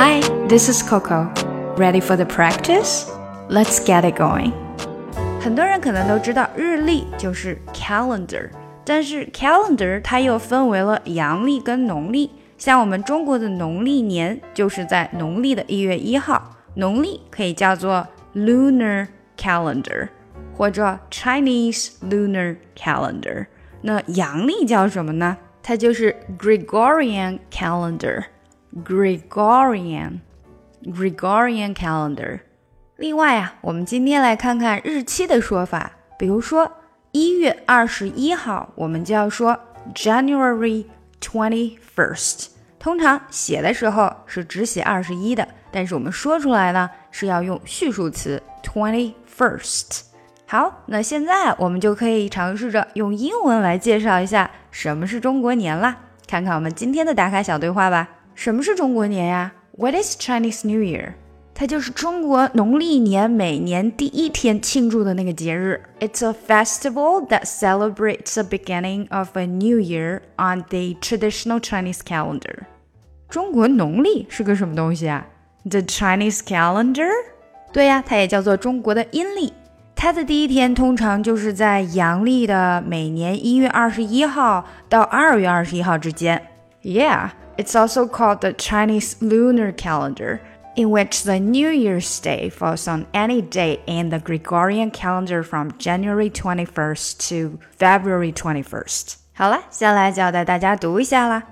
Hi, this is Coco. Ready for the practice? Let's get it going. 很多人可能都知道日历就是 calendar，但是 calendar 它又分为了阳历跟农历。像我们中国的农历年就是在农历的一月一号，农历可以叫做 lunar calendar 或者 Chinese lunar calendar。那阳历叫什么呢？它就是 Gregorian calendar。Gregorian Gregorian calendar。另外啊，我们今天来看看日期的说法。比如说一月二十一号，我们就要说 January twenty first。通常写的时候是只写二十一的，但是我们说出来呢是要用序数词 twenty first。好，那现在我们就可以尝试着用英文来介绍一下什么是中国年啦。看看我们今天的打卡小对话吧。什么是中国年呀？What is Chinese New Year？它就是中国农历年每年第一天庆祝的那个节日。It's a festival that celebrates the beginning of a new year on the traditional Chinese calendar。中国农历是个什么东西啊？The Chinese calendar？对呀，它也叫做中国的阴历。它的第一天通常就是在阳历的每年一月二十一号到二月二十一号之间。Yeah。 It's also called the Chinese lunar calendar, in which the New Year's Day falls on any day in the Gregorian calendar from January 21st to February 21st. 好了，下来就要带大家读一下啦。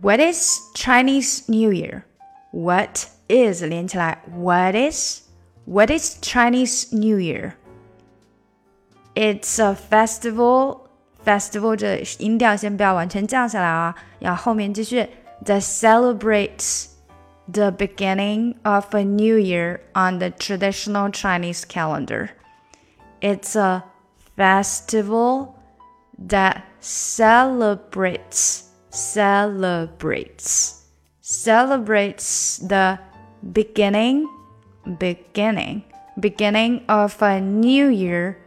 What is Chinese New Year? What is 连起来，What is What is Chinese New Year? It's a festival. Festival 这音调先不要完全降下来啊，要后面继续。 That celebrates the beginning of a new year on the traditional Chinese calendar. It's a festival that celebrates celebrates celebrates the beginning beginning beginning of a new year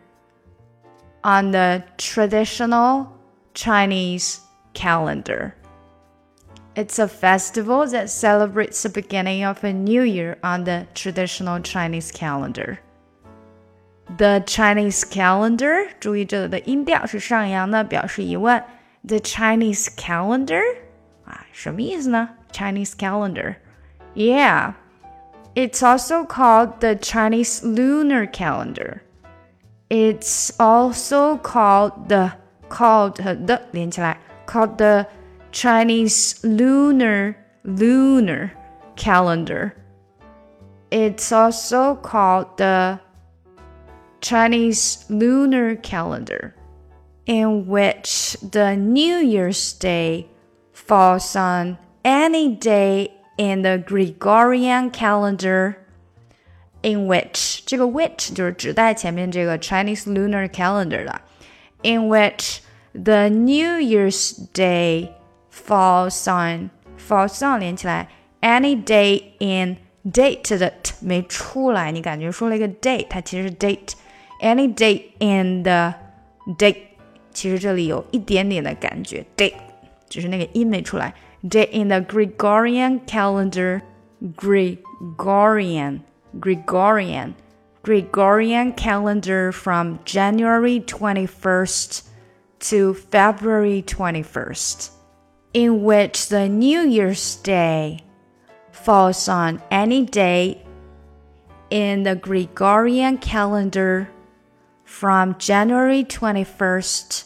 on the traditional Chinese calendar. It's a festival that celebrates the beginning of a new year on the traditional Chinese calendar. The Chinese calendar，注意这里的音调是上扬的，表示疑问。The Chinese calendar 啊，什么意思呢？Chinese calendar. Yeah, it's also called the Chinese lunar calendar. It's also called the called 和 the 连起来，called the Chinese lunar lunar calendar. It's also called the Chinese lunar calendar, in which the New Year's Day falls on any day in the Gregorian calendar. In which 这个 which 就是指代前面这个 Chinese lunar calendar 的，in which the New Year's Day falls on falls on 连起来，any day in date 的 t 没出来，你感觉说了一个 day，它其实是 date。any day in the day，其实这里有一点点的感觉 day，只是那个音没出来。day in the Gregorian calendar, Gregorian, Gregorian, Gregorian calendar from January 21st to February 21st in which the New Year's Day falls on any day in the Gregorian calendar from January 21st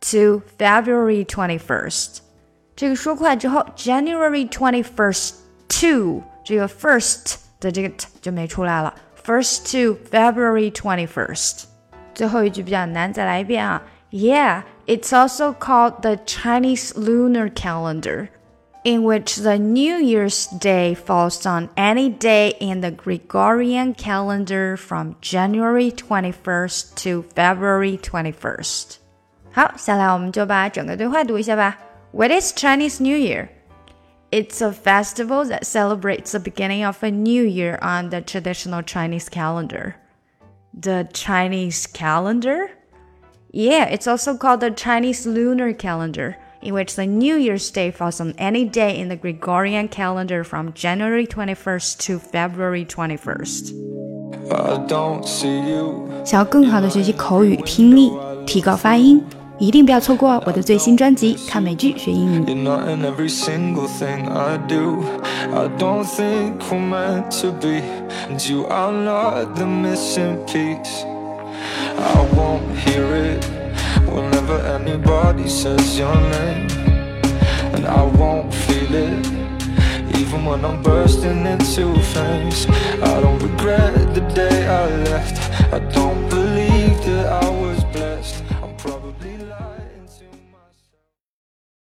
to February 21st。这个说快之后，January twenty-first to 这个 first 的这个 t 就没出来了，first to February twenty-first。最后一句比较难，再来一遍啊 ，Yeah。it's also called the Chinese lunar calendar, in which the New Year's Day falls on any day in the Gregorian calendar from January 21st to February 21st. 好，下来我们就把整个对话读一下吧。What is Chinese New Year? It's a festival that celebrates the beginning of a new year on the traditional Chinese calendar. The Chinese calendar? Yeah, it's also called the Chinese lunar calendar, in which the New Year's Day falls on any day in the Gregorian calendar from January 21st to February 21st. 想要更好的学习口语听力，提高发音。一定不要错过我的最新专辑《看美剧学英语》。 I won't hear it whenever anybody says your name. And I won't feel it even when I'm bursting into flames. I don't regret the day I left. I don't